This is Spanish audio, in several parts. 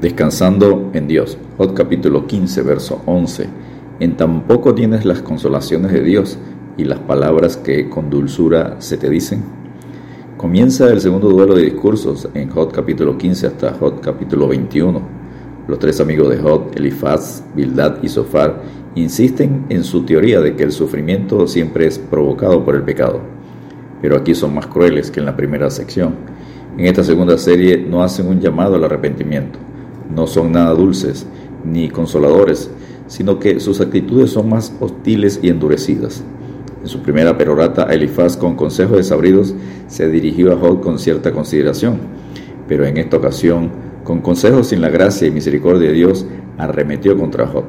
Descansando en Dios. Jod capítulo 15, verso 11. En tan poco tienes las consolaciones de Dios y las palabras que con dulzura se te dicen. Comienza el segundo duelo de discursos en Jod capítulo 15 hasta Jod capítulo 21. Los tres amigos de Jod, Elifaz, Bildad y Sofar, insisten en su teoría de que el sufrimiento siempre es provocado por el pecado. Pero aquí son más crueles que en la primera sección. En esta segunda serie no hacen un llamado al arrepentimiento no son nada dulces ni consoladores, sino que sus actitudes son más hostiles y endurecidas. En su primera perorata, Elifaz, con consejos desabridos, se dirigió a Job con cierta consideración, pero en esta ocasión, con consejos sin la gracia y misericordia de Dios, arremetió contra Job,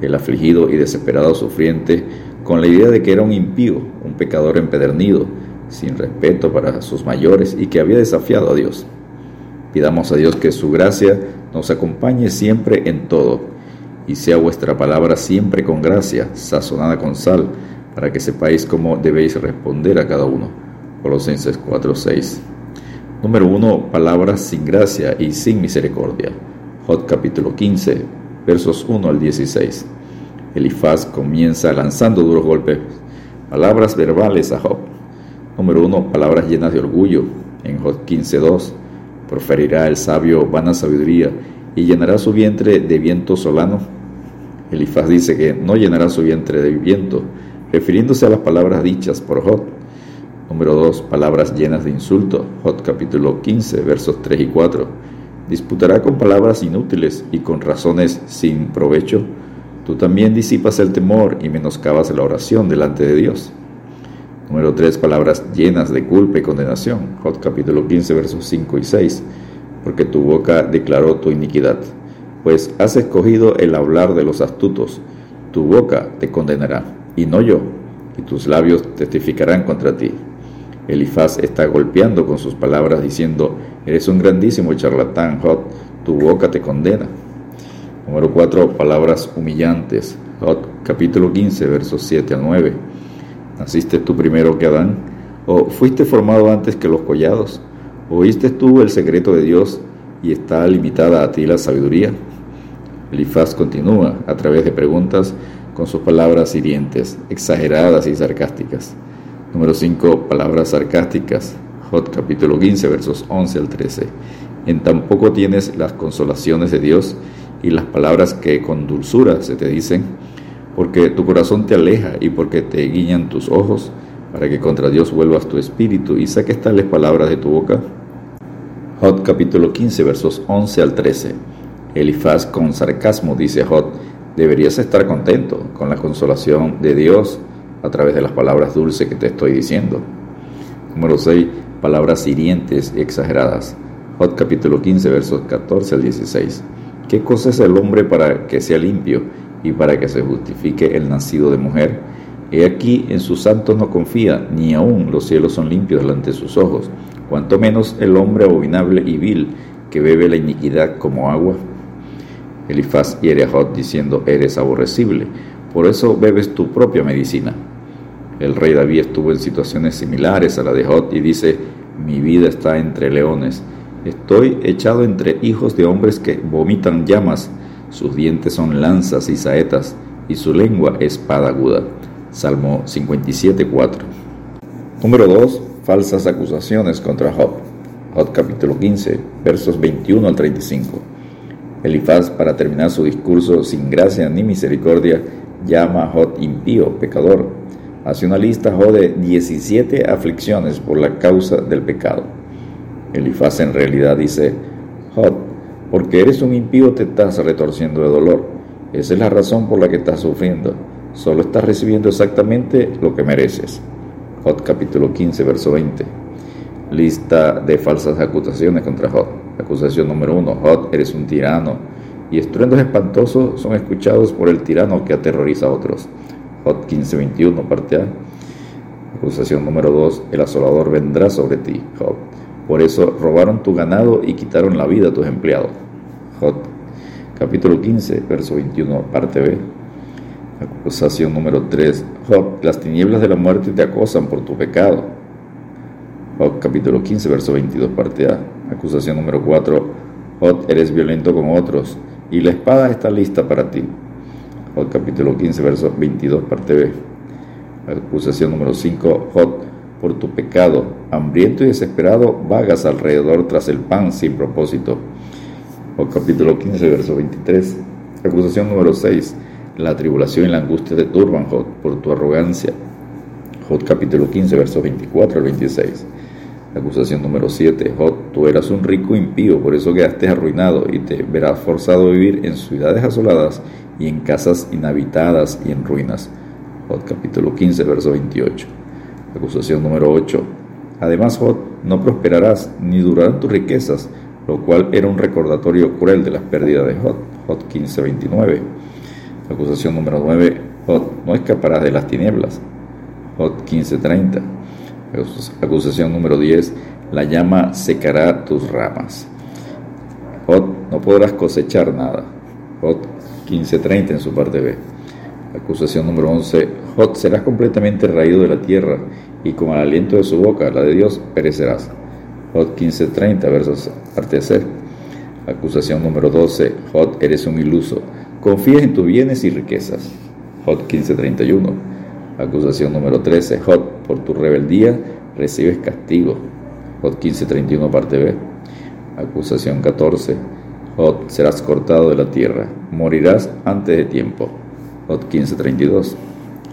el afligido y desesperado sufriente, con la idea de que era un impío, un pecador empedernido, sin respeto para sus mayores y que había desafiado a Dios. Pidamos a Dios que su gracia nos acompañe siempre en todo, y sea vuestra palabra siempre con gracia, sazonada con sal, para que sepáis cómo debéis responder a cada uno. Colosenses 4:6. Número 1. Palabras sin gracia y sin misericordia. Jod capítulo 15, versos 1 al 16. Elifaz comienza lanzando duros golpes, palabras verbales a Job. Número 1. Palabras llenas de orgullo en Jod 15:2 Proferirá el sabio vana sabiduría y llenará su vientre de viento solano. Elifaz dice que no llenará su vientre de viento, refiriéndose a las palabras dichas por Jod. Número 2. Palabras llenas de insulto. Jod capítulo 15, versos 3 y 4. Disputará con palabras inútiles y con razones sin provecho. Tú también disipas el temor y menoscabas la oración delante de Dios. Número 3, palabras llenas de culpa y condenación. Jod capítulo 15, versos 5 y 6. Porque tu boca declaró tu iniquidad. Pues has escogido el hablar de los astutos. Tu boca te condenará, y no yo, y tus labios testificarán contra ti. Elifaz está golpeando con sus palabras diciendo, eres un grandísimo charlatán, Jod, tu boca te condena. Número 4, palabras humillantes. Jod capítulo 15, versos 7 a 9 ¿Naciste tú primero que Adán? ¿O fuiste formado antes que los collados? ¿Oíste tú el secreto de Dios y está limitada a ti la sabiduría? Elifaz continúa a través de preguntas con sus palabras hirientes, exageradas y sarcásticas. Número 5. Palabras sarcásticas. Jot capítulo 15 versos 11 al 13. En tan poco tienes las consolaciones de Dios y las palabras que con dulzura se te dicen porque tu corazón te aleja y porque te guiñan tus ojos, para que contra Dios vuelvas tu espíritu y saques tales palabras de tu boca? Jod capítulo 15 versos 11 al 13. Elifaz con sarcasmo dice Jod, deberías estar contento con la consolación de Dios a través de las palabras dulces que te estoy diciendo. Número 6. Palabras hirientes y exageradas. Jod capítulo 15 versos 14 al 16. ¿Qué cosa es el hombre para que sea limpio? Y para que se justifique el nacido de mujer. He aquí en sus santos no confía, ni aun los cielos son limpios delante de sus ojos, cuanto menos el hombre abominable y vil que bebe la iniquidad como agua. Elifaz hiere a diciendo, eres aborrecible, por eso bebes tu propia medicina. El rey David estuvo en situaciones similares a la de Jod y dice, mi vida está entre leones, estoy echado entre hijos de hombres que vomitan llamas, sus dientes son lanzas y saetas, y su lengua espada aguda. Salmo 57.4. Número 2. Falsas acusaciones contra Job. Job capítulo 15, versos 21 al 35. Elifaz, para terminar su discurso sin gracia ni misericordia, llama a Job impío, pecador. Hace una lista Job de 17 aflicciones por la causa del pecado. Elifaz en realidad dice, Job, porque eres un impío te estás retorciendo de dolor. Esa es la razón por la que estás sufriendo. Solo estás recibiendo exactamente lo que mereces. Jod capítulo 15, verso 20. Lista de falsas acusaciones contra Jod. Acusación número 1. Jod, eres un tirano. Y estruendos espantosos son escuchados por el tirano que aterroriza a otros. Jod 15, 21, parte A. Acusación número 2. El asolador vendrá sobre ti. Job por eso robaron tu ganado y quitaron la vida a tus empleados. Jod, capítulo 15, verso 21, parte B. Acusación número 3. Job, las tinieblas de la muerte te acosan por tu pecado. Job, capítulo 15, verso 22, parte A. Acusación número 4. Jod, eres violento con otros, y la espada está lista para ti. Jod capítulo 15, verso 22, parte B. Acusación número 5, Jod, por tu pecado, hambriento y desesperado, vagas alrededor tras el pan sin propósito. Jod capítulo 15, verso 23. Acusación número 6, la tribulación y la angustia te turban, Jod, por tu arrogancia. Jod capítulo 15, versos 24 al 26. Acusación número 7. Jod, tú eras un rico impío, por eso quedaste arruinado y te verás forzado a vivir en ciudades asoladas y en casas inhabitadas y en ruinas. Jod capítulo 15, verso 28. Acusación número 8. Además, Jod, no prosperarás ni durarán tus riquezas, lo cual era un recordatorio cruel de las pérdidas de Jod. Jod 15, 29. Acusación número 9. Jod, no escaparás de las tinieblas. Jod 15, 30. Acusación número 10. La llama secará tus ramas. Jod, no podrás cosechar nada. Jod 15.30 en su parte B. Acusación número 11. Jod, serás completamente raído de la tierra y con el aliento de su boca, la de Dios, perecerás. Jod 15.30, versos parte C. Acusación número 12. Jod, eres un iluso. Confías en tus bienes y riquezas. Jod 15.31. Acusación número 13. Jod, por tu rebeldía recibes castigo. Jod 15.31, parte B. Acusación 14. Jod, serás cortado de la tierra. Morirás antes de tiempo. Jod 15.32.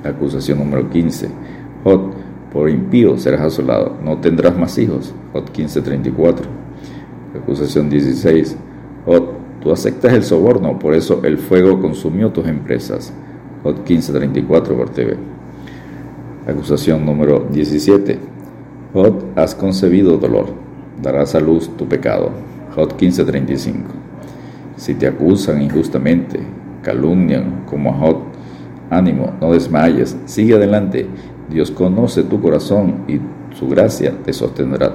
Acusación número 15. Jod, por impío serás asolado. No tendrás más hijos. Jod 15.34. Acusación 16. Jod, tú aceptas el soborno, por eso el fuego consumió tus empresas. Jod 15.34, parte B. Acusación número 17. Jod, has concebido dolor, darás a luz tu pecado. Jod 15:35. Si te acusan injustamente, calumnian como a Jod, ánimo, no desmayes, sigue adelante. Dios conoce tu corazón y su gracia te sostendrá.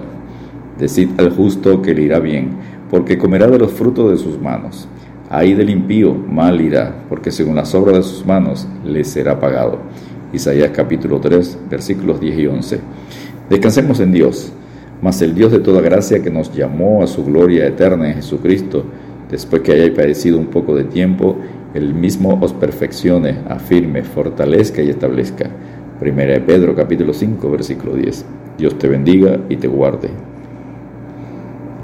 Decid al justo que le irá bien, porque comerá de los frutos de sus manos. Ahí del impío mal irá, porque según las obras de sus manos le será pagado. Isaías capítulo 3, versículos 10 y 11. Descansemos en Dios, mas el Dios de toda gracia que nos llamó a su gloria eterna en Jesucristo, después que hayáis padecido un poco de tiempo, el mismo os perfeccione, afirme, fortalezca y establezca. Primera de Pedro capítulo 5, versículo 10. Dios te bendiga y te guarde.